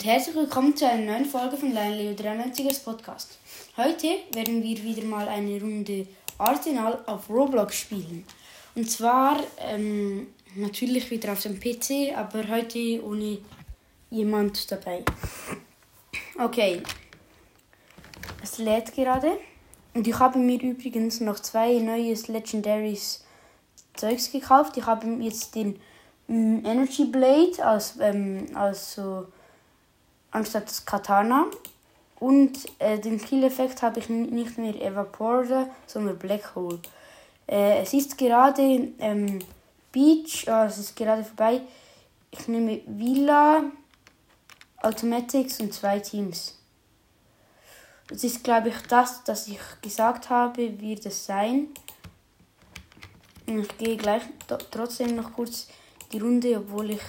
und herzlich willkommen zu einer neuen Folge von Lion Leo 93 Podcast. Heute werden wir wieder mal eine Runde Arsenal auf Roblox spielen. Und zwar ähm, natürlich wieder auf dem PC, aber heute ohne jemand dabei. Okay, es lädt gerade. Und ich habe mir übrigens noch zwei neues Legendaries Zeugs gekauft. Ich habe jetzt den mm, Energy Blade als, ähm, als so anstatt das Katana. Und äh, den Kill-Effekt habe ich nicht mehr Evaporator, sondern Black Hole. Äh, es ist gerade ähm, Beach, oh, es ist gerade vorbei. Ich nehme Villa, Automatics und zwei Teams. Das ist, glaube ich, das, das ich gesagt habe, wird es sein. Ich gehe gleich trotzdem noch kurz die Runde, obwohl ich,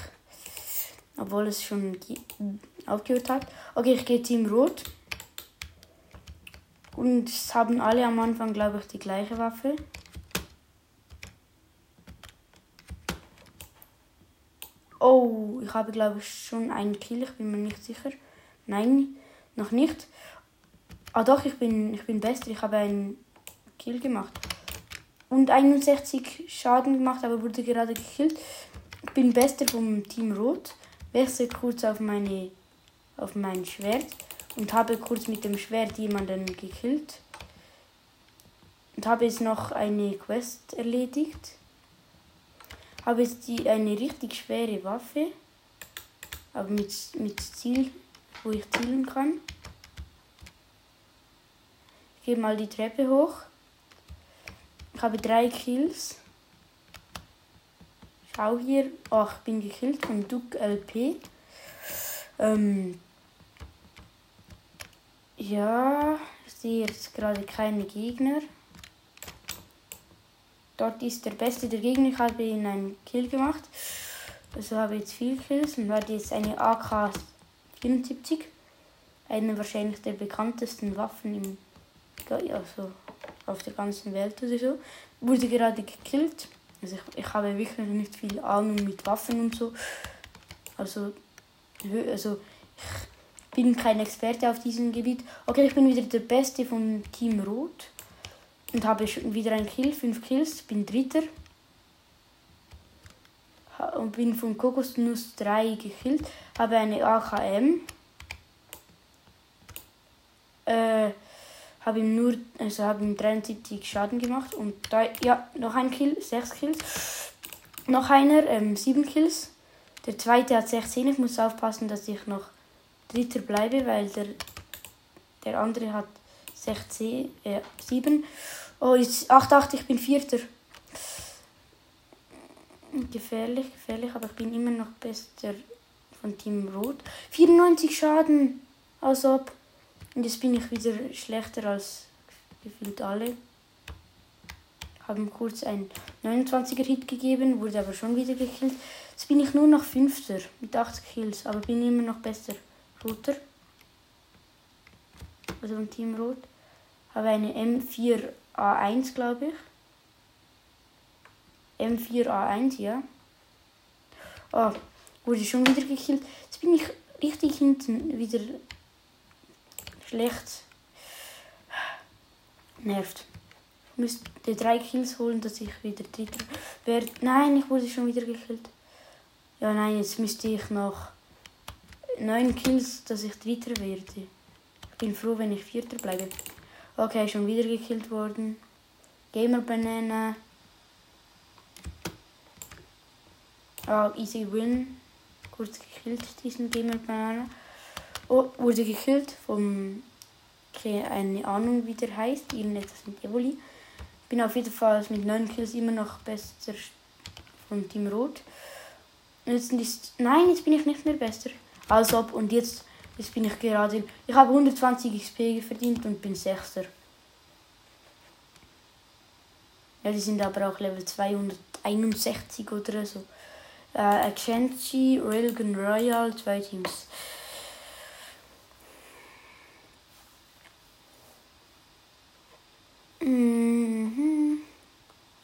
obwohl es schon aufgehört hat. Okay, ich gehe Team Rot. Und es haben alle am Anfang, glaube ich, die gleiche Waffe. Oh, ich habe, glaube ich, schon einen Kill. Ich bin mir nicht sicher. Nein, noch nicht. Ah doch, ich bin, ich bin bester. Ich habe einen Kill gemacht. Und 61 Schaden gemacht, aber wurde gerade gekillt. Ich bin bester vom Team Rot. Wechsle kurz auf meine auf mein Schwert und habe kurz mit dem Schwert jemanden gekillt. Und habe jetzt noch eine Quest erledigt. Habe jetzt die, eine richtig schwere Waffe. Aber mit, mit Ziel, wo ich zielen kann. Ich gehe mal die Treppe hoch. Ich habe drei Kills. Schau hier. Oh, ich bin gekillt von Duke LP. Ähm, ja, ich sehe jetzt gerade keine Gegner. Dort ist der beste der Gegner. Ich habe ihn einen Kill gemacht. Also habe ich jetzt viel Kills und werde jetzt eine AK-74. Eine wahrscheinlich der bekanntesten Waffen im, also auf der ganzen Welt oder so. Wurde gerade gekillt. Also ich, ich habe wirklich nicht viel Ahnung mit Waffen und so. Also also ich bin kein Experte auf diesem Gebiet. Okay, ich bin wieder der Beste von Team Rot. Und habe schon wieder einen Kill, 5 Kills, bin Dritter. Und bin von Kokosnuss 3 gekillt. Habe eine AKM. Äh, habe ihm nur, also habe ihm 73 Schaden gemacht. Und da, ja, noch ein Kill, 6 Kills. Noch einer, ähm, 7 Kills. Der zweite hat 16. Ich muss aufpassen, dass ich noch Dritter bleibe, weil der, der andere hat 16, äh, 7. Oh, jetzt 8, 8, ich bin Vierter. Gefährlich, gefährlich, aber ich bin immer noch bester von Team Rot. 94 Schaden, als ob. Und jetzt bin ich wieder schlechter als gefühlt alle. Haben kurz einen 29er Hit gegeben, wurde aber schon wieder gekillt. Jetzt bin ich nur noch Fünfter mit 80 Kills, aber bin immer noch besser. Roter. Also vom Team Rot. Habe eine M4A1, glaube ich. M4A1, ja. Oh, wurde schon wieder gekillt. Jetzt bin ich richtig hinten wieder schlecht. Nervt. Ich müsste drei Kills holen, dass ich wieder dritter werde. Nein, ich wurde schon wieder gekillt. Ja, nein, jetzt müsste ich noch 9 Kills, dass ich Dritter werde. Ich bin froh, wenn ich Vierter bleibe. Okay, schon wieder gekillt worden. Gamer Banana. Oh, easy win. Kurz gekillt, diesen Gamer Banana. Oh, wurde gekillt vom. Keine Ahnung, wie der heißt. Irgendetwas mit Evoli. Bin auf jeden Fall mit 9 Kills immer noch besser von Team Rot. Jetzt ist, nein, jetzt bin ich nicht mehr besser. Als ob. Und jetzt, jetzt bin ich gerade. Ich habe 120 XP verdient und bin Sechster. Ja, die sind aber auch Level 261 oder so. Äh, Accenture, Railgun Royal, zwei Teams. Mhm.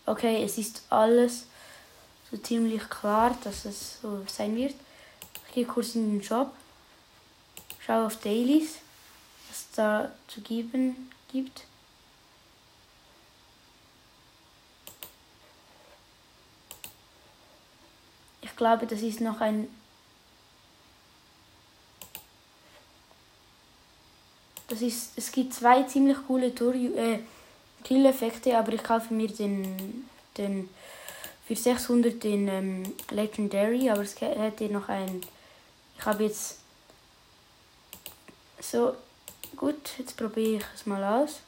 Okay, es ist alles so ziemlich klar, dass es so sein wird. Gehe kurz in den Shop. schaue auf Dailies, was es da zu geben gibt. Ich glaube, das ist noch ein Das ist, es gibt zwei ziemlich coole Tour, äh, Kill-Effekte, aber ich kaufe mir den, den für 600 den ähm, Legendary, aber es hätte noch ein. Ich habe jetzt so gut, jetzt probiere ich es mal aus.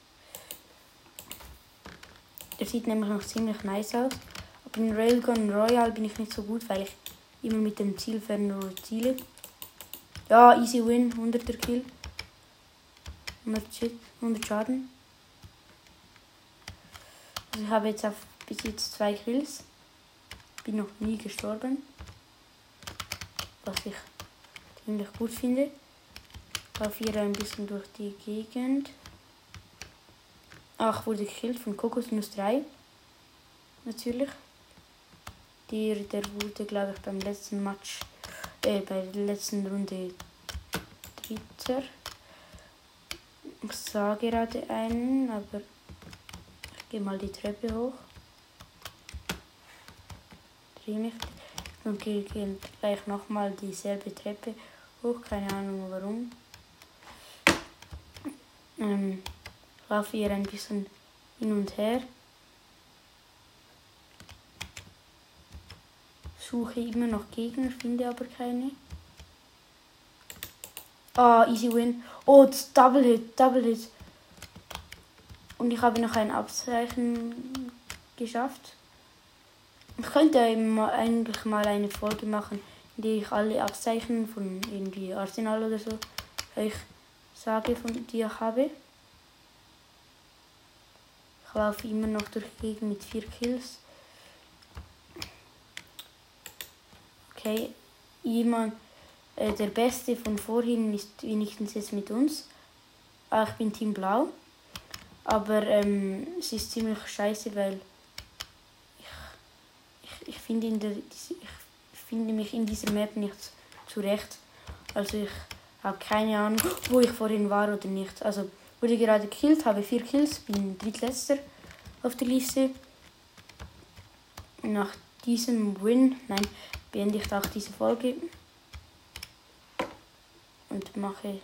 Der sieht nämlich noch ziemlich nice aus. Aber in Railgun Royal bin ich nicht so gut, weil ich immer mit dem Zielfernrohr ziele. Ja, easy win, 100er Kill. 100 Schaden. Also ich habe jetzt auf bis jetzt zwei Kills. Bin noch nie gestorben. Was ich ziemlich gut finde. Laufe hier ein bisschen durch die Gegend. Ach, wurde gekillt von Kokosnuss 3. Natürlich. Der, der wurde, glaube ich, beim letzten Match, äh, bei der letzten Runde Dritter. Ich sah gerade einen, aber ich gehe mal die Treppe hoch. Drehe mich und gehe gleich nochmal dieselbe Treppe hoch. Keine Ahnung warum. Ähm, laufe hier ein bisschen hin und her. Suche immer noch Gegner, finde aber keine. Ah, oh, easy win. Oh, Double Hit, Double Hit. Und ich habe noch ein Abzeichen geschafft. Ich könnte eigentlich mal eine Folge machen, der ich alle Abzeichen von irgendwie Arsenal oder so euch sage, von die ich habe. Ich laufe immer noch durch die Gegend mit vier Kills. Okay, jemand äh, der Beste von vorhin ist wenigstens jetzt mit uns. Ah, ich bin Team Blau. Aber ähm, es ist ziemlich scheiße, weil ich, ich, ich, finde, in der, ich finde mich in dieser Map nicht zurecht. Also ich habe keine Ahnung, wo ich vorhin war oder nicht. Also wurde gerade gekillt, habe vier Kills, bin drittletzter auf der Liste. Nach diesem Win, nein, beende ich auch diese Folge und mache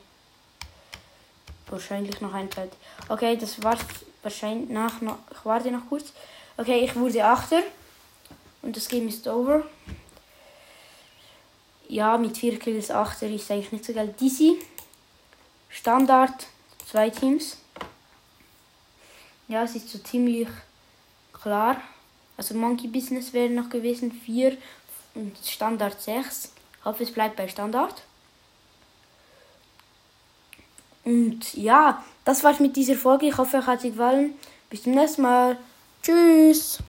wahrscheinlich noch ein Pad. Okay, das war's wahrscheinlich nach noch. Ich warte noch kurz. Okay, ich wurde Achter und das Game ist over. Ja, mit 4 Kills Achter ist eigentlich nicht so geil. Dizzy, Standard, zwei Teams. Ja, es ist so ziemlich klar. Also Monkey Business wäre noch gewesen 4 und Standard 6. Ich hoffe, es bleibt bei Standard. Und ja, das war's mit dieser Folge. Ich hoffe, euch hat sie gefallen. Bis zum nächsten Mal. Tschüss.